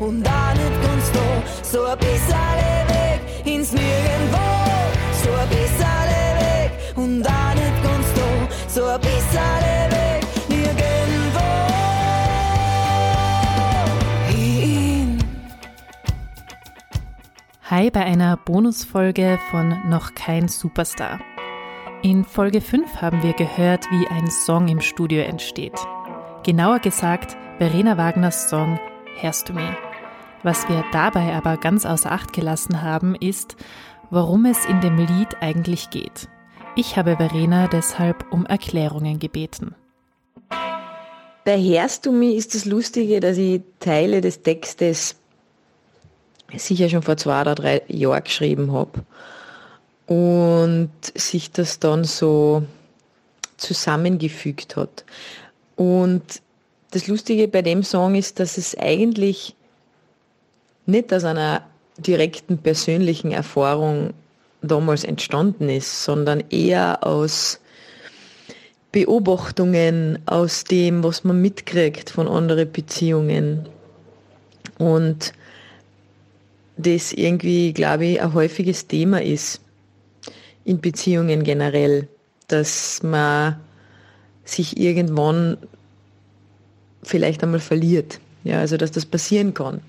und auch nicht ganz da. So ein bisschen Weg ins Nirgendwo, so ein bisschen Weg und auch nicht ganz da. So ein bisschen Weg nirgendwo. Hin. Hi bei einer Bonusfolge von Noch kein Superstar. In Folge 5 haben wir gehört, wie ein Song im Studio entsteht. Genauer gesagt, Verena Wagners Song Hörst du mich? Was wir dabei aber ganz außer Acht gelassen haben, ist, worum es in dem Lied eigentlich geht. Ich habe Verena deshalb um Erklärungen gebeten. Bei Hörst du mich ist das Lustige, dass ich Teile des Textes sicher schon vor zwei oder drei Jahren geschrieben habe und sich das dann so zusammengefügt hat. Und das Lustige bei dem Song ist, dass es eigentlich nicht aus einer direkten persönlichen Erfahrung damals entstanden ist, sondern eher aus Beobachtungen, aus dem, was man mitkriegt von anderen Beziehungen. Und das irgendwie, glaube ich, ein häufiges Thema ist in Beziehungen generell, dass man sich irgendwann vielleicht einmal verliert. Ja, also dass das passieren kann.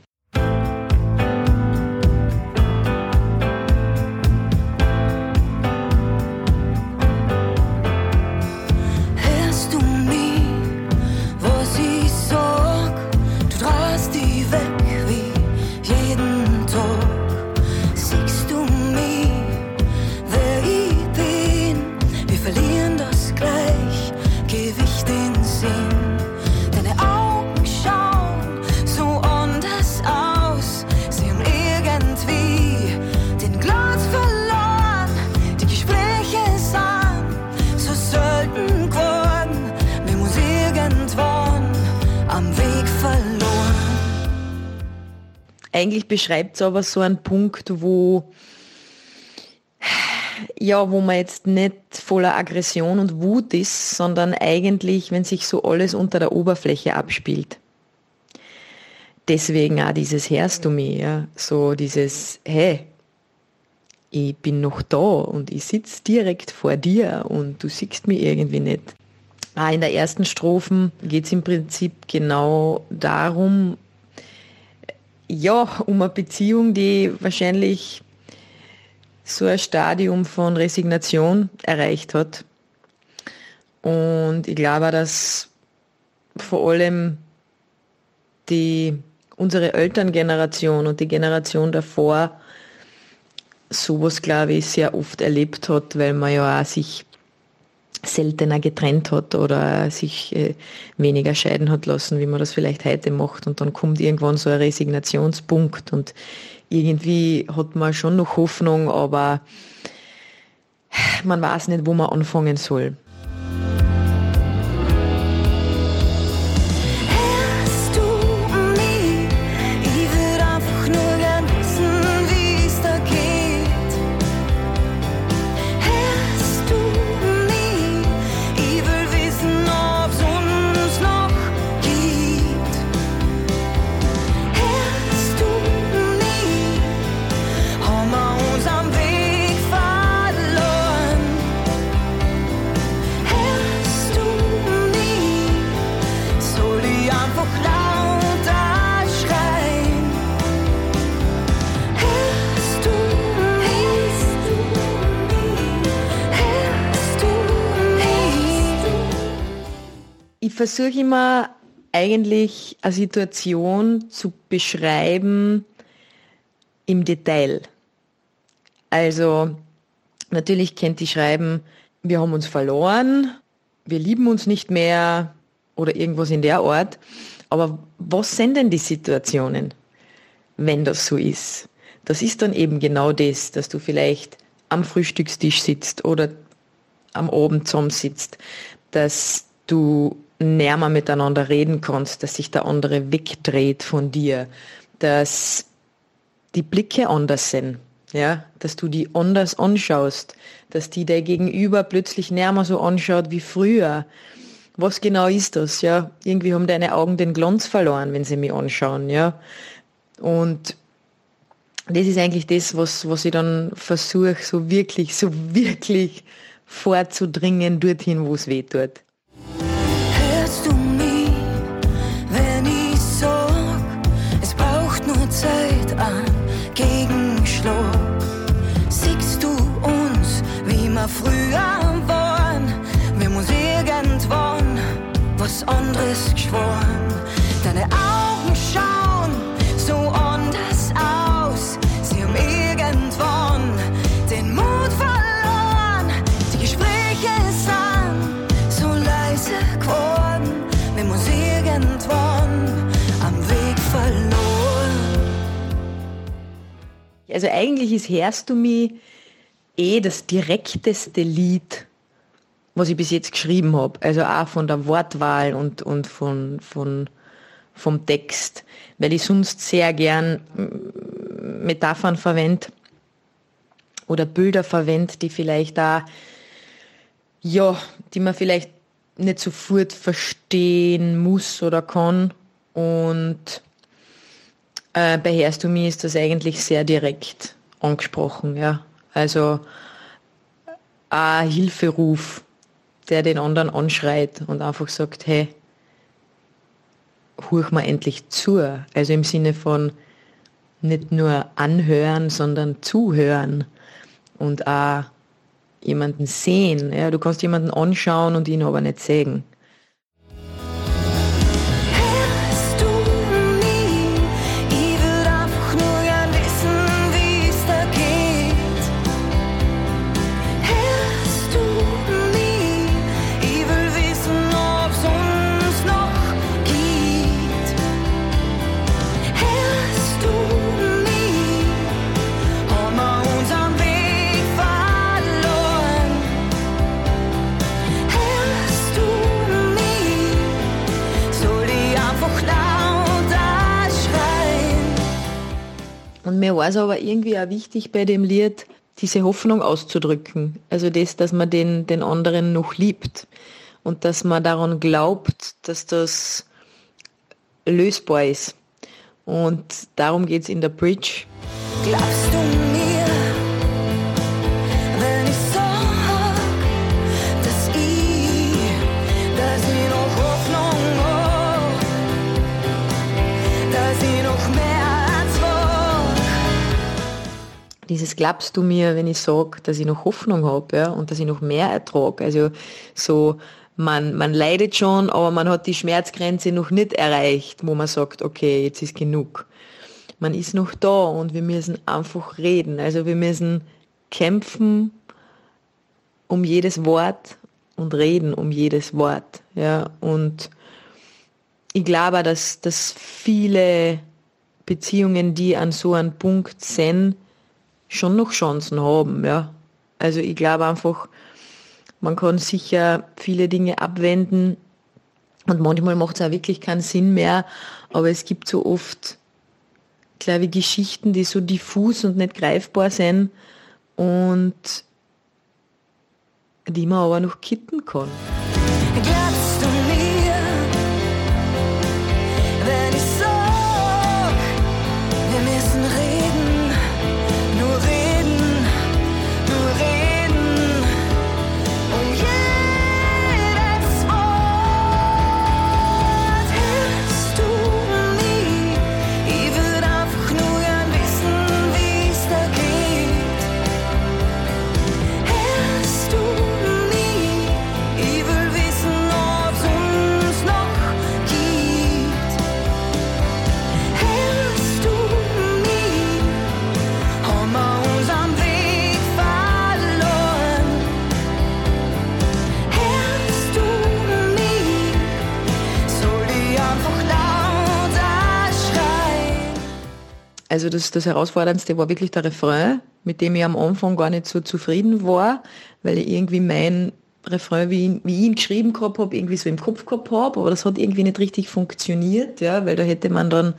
Eigentlich beschreibt es aber so einen Punkt, wo ja, wo man jetzt nicht voller Aggression und Wut ist, sondern eigentlich, wenn sich so alles unter der Oberfläche abspielt. Deswegen auch dieses Hörst du mir, ja? so dieses, hey, ich bin noch da und ich sitze direkt vor dir und du siehst mich irgendwie nicht. Auch in der ersten Strophen geht es im Prinzip genau darum, ja, um eine Beziehung, die wahrscheinlich so ein Stadium von Resignation erreicht hat. Und ich glaube, dass vor allem die, unsere Elterngeneration und die Generation davor sowas, glaube ich, sehr oft erlebt hat, weil man ja auch sich seltener getrennt hat oder sich äh, weniger scheiden hat lassen, wie man das vielleicht heute macht. Und dann kommt irgendwann so ein Resignationspunkt und irgendwie hat man schon noch Hoffnung, aber man weiß nicht, wo man anfangen soll. Ich versuche immer eigentlich eine Situation zu beschreiben im Detail. Also natürlich kennt die schreiben, wir haben uns verloren, wir lieben uns nicht mehr oder irgendwas in der Art. Aber was sind denn die Situationen, wenn das so ist? Das ist dann eben genau das, dass du vielleicht am Frühstückstisch sitzt oder am Abend zusammensitzt, dass du näher miteinander reden kannst, dass sich der andere wegdreht von dir, dass die Blicke anders sind, ja, dass du die anders anschaust, dass die der Gegenüber plötzlich näher mal so anschaut wie früher. Was genau ist das, ja? Irgendwie haben deine Augen den Glanz verloren, wenn sie mich anschauen, ja? Und das ist eigentlich das, was, was ich dann versuche, so wirklich, so wirklich vorzudringen dorthin, wo es weh tut. Geschworen. Deine Augen schauen so anders aus. Sie haben irgendwann den Mut verloren. Die Gespräche sind so leise geworden. Wir muss irgendwann am Weg verloren. Also eigentlich ist Hörst du mich eh das direkteste Lied, was ich bis jetzt geschrieben habe. Also auch von der Wortwahl und, und von, von, vom Text, weil ich sonst sehr gern mm, Metaphern verwende oder Bilder verwende, die vielleicht da, ja, die man vielleicht nicht sofort verstehen muss oder kann. Und äh, bei mich ist das eigentlich sehr direkt angesprochen, ja. Also ein Hilferuf, der den anderen anschreit und einfach sagt, hey, hurch mal endlich zu. Also im Sinne von nicht nur anhören, sondern zuhören und auch jemanden sehen. Ja, du kannst jemanden anschauen und ihn aber nicht sehen. Mir war es aber irgendwie auch wichtig bei dem Lied, diese Hoffnung auszudrücken. Also das, dass man den, den anderen noch liebt und dass man daran glaubt, dass das lösbar ist. Und darum geht's in der Bridge. Glaubst du Dieses glaubst du mir, wenn ich sag, dass ich noch Hoffnung habe ja, und dass ich noch mehr ertrag. Also so, man, man leidet schon, aber man hat die Schmerzgrenze noch nicht erreicht, wo man sagt, okay, jetzt ist genug. Man ist noch da und wir müssen einfach reden. Also wir müssen kämpfen um jedes Wort und reden um jedes Wort. Ja, und ich glaube, dass, dass viele Beziehungen, die an so einem Punkt sind, schon noch Chancen haben, ja. Also ich glaube einfach, man kann sicher viele Dinge abwenden und manchmal macht es auch wirklich keinen Sinn mehr, aber es gibt so oft, glaube ich, Geschichten, die so diffus und nicht greifbar sind und die man aber noch kitten kann. Also das, das Herausforderndste war wirklich der Refrain, mit dem ich am Anfang gar nicht so zufrieden war, weil ich irgendwie mein Refrain, wie, wie ich ihn geschrieben gehabt habe, irgendwie so im Kopf gehabt habe, aber das hat irgendwie nicht richtig funktioniert, ja, weil da hätte man dann,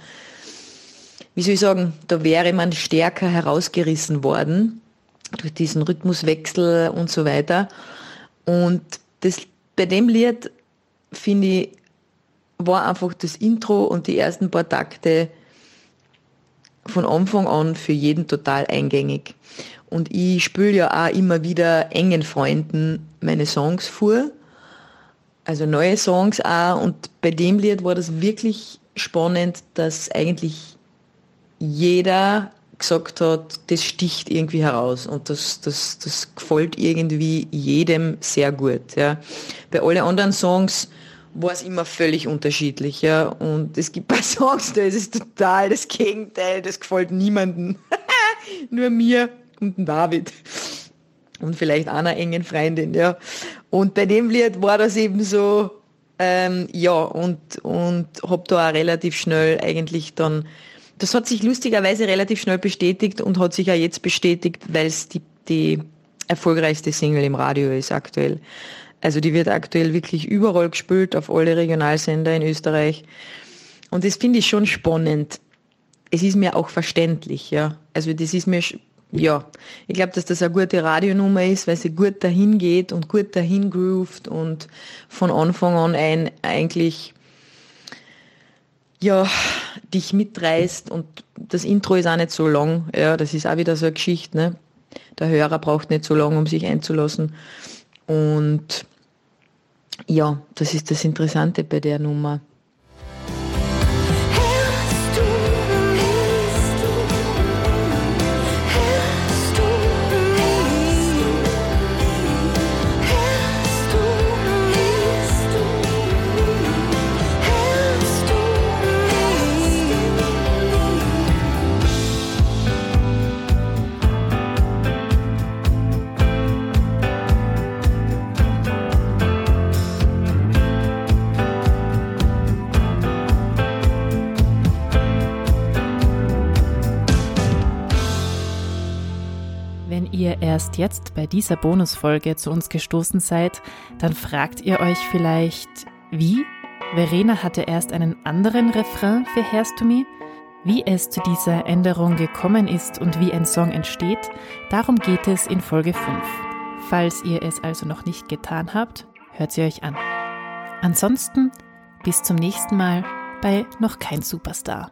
wie soll ich sagen, da wäre man stärker herausgerissen worden durch diesen Rhythmuswechsel und so weiter. Und das, bei dem Lied, finde ich, war einfach das Intro und die ersten paar Takte von Anfang an für jeden total eingängig. Und ich spüle ja auch immer wieder engen Freunden meine Songs vor. Also neue Songs auch. Und bei dem Lied war das wirklich spannend, dass eigentlich jeder gesagt hat, das sticht irgendwie heraus und das, das, das gefällt irgendwie jedem sehr gut. Ja. Bei allen anderen Songs war es immer völlig unterschiedlich. Ja. Und es gibt paar Songs, da ist es total das Gegenteil, das gefällt niemandem. Nur mir und David. Und vielleicht einer engen Freundin, ja. Und bei dem Lied war das eben so, ähm, ja, und, und hab da auch relativ schnell eigentlich dann das hat sich lustigerweise relativ schnell bestätigt und hat sich auch jetzt bestätigt, weil es die, die erfolgreichste Single im Radio ist aktuell. Also die wird aktuell wirklich überall gespielt, auf alle Regionalsender in Österreich. Und das finde ich schon spannend. Es ist mir auch verständlich, ja. Also das ist mir, ja, ich glaube, dass das eine gute Radionummer ist, weil sie gut dahin geht und gut dahin groovt und von Anfang an ein eigentlich ja, dich mitreißt und das Intro ist auch nicht so lang. Ja, das ist auch wieder so eine Geschichte. Ne? Der Hörer braucht nicht so lange, um sich einzulassen. Und ja, das ist das Interessante bei der Nummer. Erst jetzt bei dieser Bonusfolge zu uns gestoßen seid, dann fragt ihr euch vielleicht, wie? Verena hatte erst einen anderen Refrain für Hairs to Me? Wie es zu dieser Änderung gekommen ist und wie ein Song entsteht, darum geht es in Folge 5. Falls ihr es also noch nicht getan habt, hört sie euch an. Ansonsten bis zum nächsten Mal bei Noch kein Superstar.